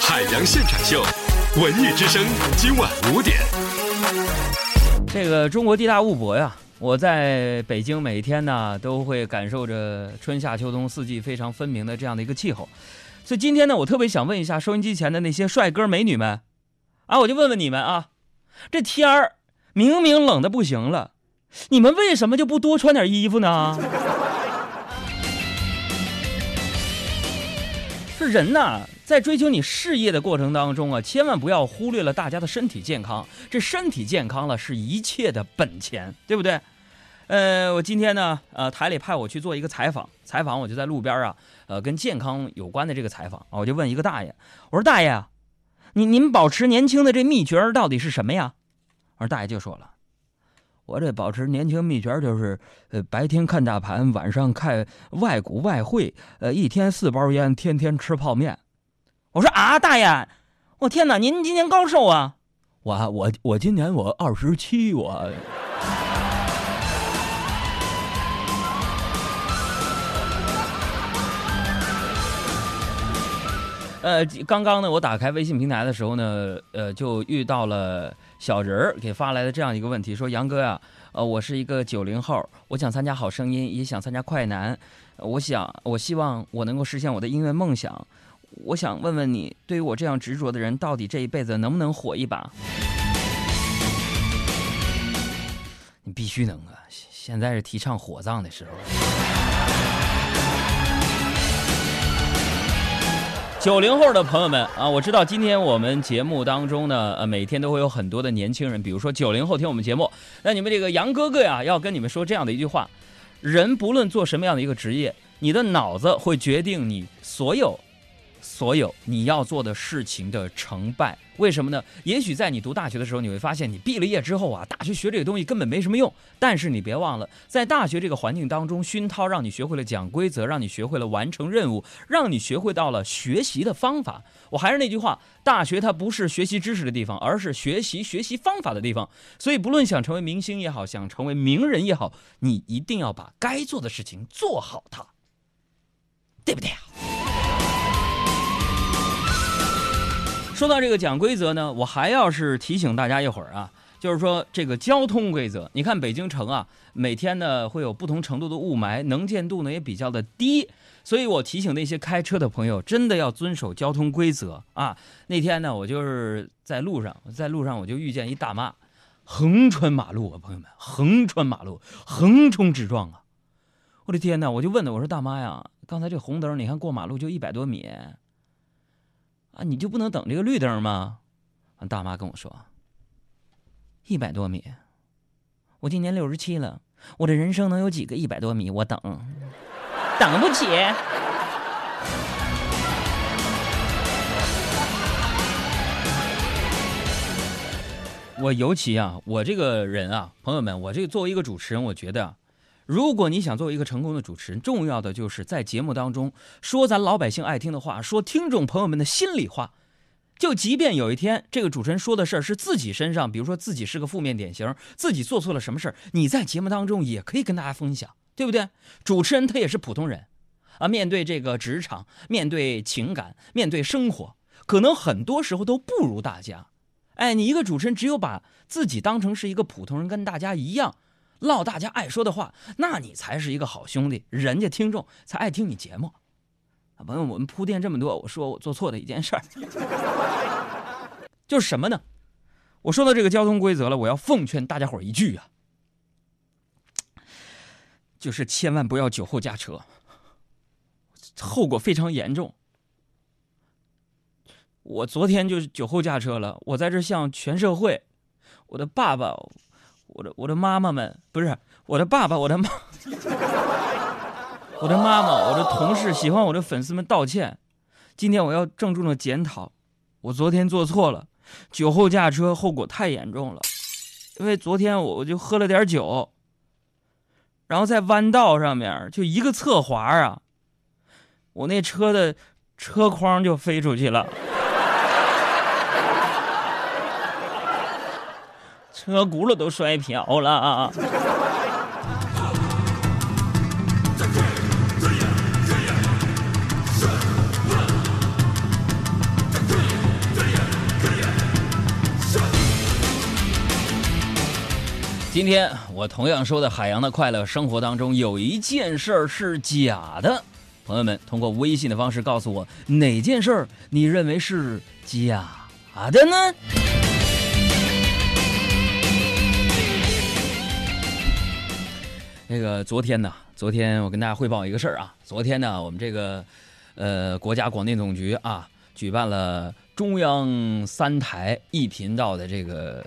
海洋现场秀，文艺之声，今晚五点。这个中国地大物博呀，我在北京每天呢都会感受着春夏秋冬四季非常分明的这样的一个气候，所以今天呢，我特别想问一下收音机前的那些帅哥美女们，啊，我就问问你们啊，这天儿明明冷的不行了，你们为什么就不多穿点衣服呢？是人呐，在追求你事业的过程当中啊，千万不要忽略了大家的身体健康。这身体健康了，是一切的本钱，对不对？呃，我今天呢，呃，台里派我去做一个采访，采访我就在路边啊，呃，跟健康有关的这个采访啊，我就问一个大爷，我说大爷啊，你您保持年轻的这秘诀到底是什么呀？我说大爷就说了。我这保持年轻秘诀就是，呃，白天看大盘，晚上看外股外汇，呃，一天四包烟，天天吃泡面。我说啊，大爷，我天哪，您今年高寿啊？我我我今年我二十七，我。呃，刚刚呢，我打开微信平台的时候呢，呃，就遇到了小人儿给发来的这样一个问题，说杨哥呀，呃，我是一个九零后，我想参加好声音，也想参加快男，我想，我希望我能够实现我的音乐梦想，我想问问你，对于我这样执着的人，到底这一辈子能不能火一把？你必须能啊！现在是提倡火葬的时候。九零后的朋友们啊，我知道今天我们节目当中呢，呃，每天都会有很多的年轻人，比如说九零后听我们节目。那你们这个杨哥哥呀，要跟你们说这样的一句话：人不论做什么样的一个职业，你的脑子会决定你所有。所有你要做的事情的成败，为什么呢？也许在你读大学的时候，你会发现你毕了业之后啊，大学学这个东西根本没什么用。但是你别忘了，在大学这个环境当中熏陶，让你学会了讲规则，让你学会了完成任务，让你学会到了学习的方法。我还是那句话，大学它不是学习知识的地方，而是学习学习方法的地方。所以，不论想成为明星也好，想成为名人也好，你一定要把该做的事情做好它，对不对呀？说到这个讲规则呢，我还要是提醒大家一会儿啊，就是说这个交通规则。你看北京城啊，每天呢会有不同程度的雾霾，能见度呢也比较的低，所以我提醒那些开车的朋友，真的要遵守交通规则啊。那天呢，我就是在路上，在路上我就遇见一大妈，横穿马路啊，朋友们，横穿马路，横冲直撞啊！我的天哪，我就问她，我说大妈呀，刚才这红灯，你看过马路就一百多米。啊，你就不能等这个绿灯吗？大妈跟我说，一百多米，我今年六十七了，我这人生能有几个一百多米？我等，等不起。我尤其啊，我这个人啊，朋友们，我这个作为一个主持人，我觉得。如果你想作为一个成功的主持人，重要的就是在节目当中说咱老百姓爱听的话，说听众朋友们的心里话。就即便有一天这个主持人说的事儿是自己身上，比如说自己是个负面典型，自己做错了什么事儿，你在节目当中也可以跟大家分享，对不对？主持人他也是普通人，啊，面对这个职场，面对情感，面对生活，可能很多时候都不如大家。哎，你一个主持人只有把自己当成是一个普通人，跟大家一样。唠大家爱说的话，那你才是一个好兄弟，人家听众才爱听你节目。朋友，我们铺垫这么多，我说我做错的一件事儿，就是什么呢？我说到这个交通规则了，我要奉劝大家伙一句啊，就是千万不要酒后驾车，后果非常严重。我昨天就是酒后驾车了，我在这向全社会，我的爸爸。我的我的妈妈们不是我的爸爸，我的妈，我的妈妈，我的同事，喜欢我的粉丝们道歉。今天我要郑重的检讨，我昨天做错了，酒后驾车后果太严重了。因为昨天我我就喝了点酒，然后在弯道上面就一个侧滑啊，我那车的车筐就飞出去了。车轱辘都摔瓢了。今天我同样说的海洋的快乐生活当中有一件事儿是假的。朋友们通过微信的方式告诉我哪件事儿你认为是假的呢？那个昨天呢，昨天我跟大家汇报一个事儿啊，昨天呢我们这个呃国家广电总局啊举办了中央三台一频道的这个。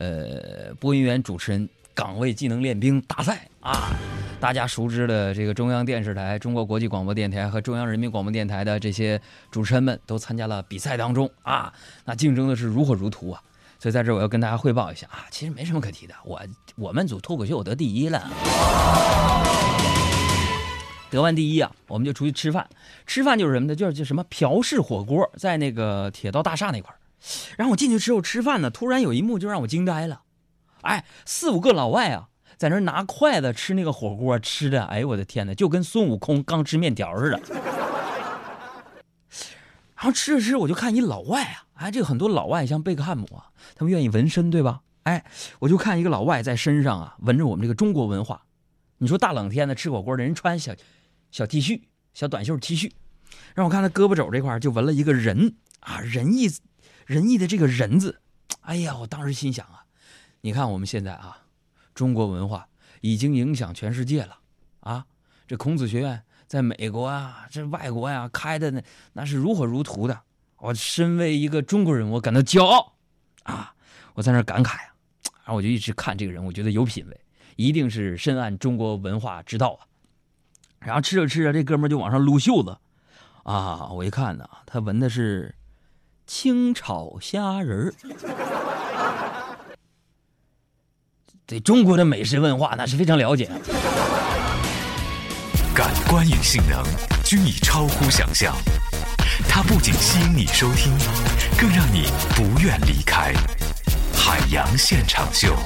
呃，播音员主持人岗位技能练兵大赛啊，大家熟知的这个中央电视台、中国国际广播电台和中央人民广播电台的这些主持人们都参加了比赛当中啊，那竞争的是如火如荼啊。所以在这我要跟大家汇报一下啊，其实没什么可提的，我我们组脱口秀我得第一了，得完第一啊，我们就出去吃饭，吃饭就是什么呢？就是就什么朴氏火锅，在那个铁道大厦那块儿。然后我进去之后吃饭呢，突然有一幕就让我惊呆了，哎，四五个老外啊，在那拿筷子吃那个火锅，吃的，哎呦我的天哪，就跟孙悟空刚吃面条似的。然后吃着吃着，我就看一老外啊，哎，这个很多老外像贝克汉姆啊，他们愿意纹身，对吧？哎，我就看一个老外在身上啊纹着我们这个中国文化。你说大冷天的吃火锅的人穿小小 T 恤、小短袖 T 恤，让我看他胳膊肘这块就纹了一个人啊，仁义。仁义的这个人字，哎呀，我当时心想啊，你看我们现在啊，中国文化已经影响全世界了啊。这孔子学院在美国啊，这外国呀开的那那是如火如荼的。我身为一个中国人，我感到骄傲啊！我在那感慨啊，然后我就一直看这个人，我觉得有品位，一定是深谙中国文化之道啊。然后吃着吃着，这哥们就往上撸袖子啊，我一看呢，他纹的是。清炒虾仁儿，对中国的美食文化那是非常了解。感官与性能均已超乎想象，它不仅吸引你收听，更让你不愿离开。海洋现场秀。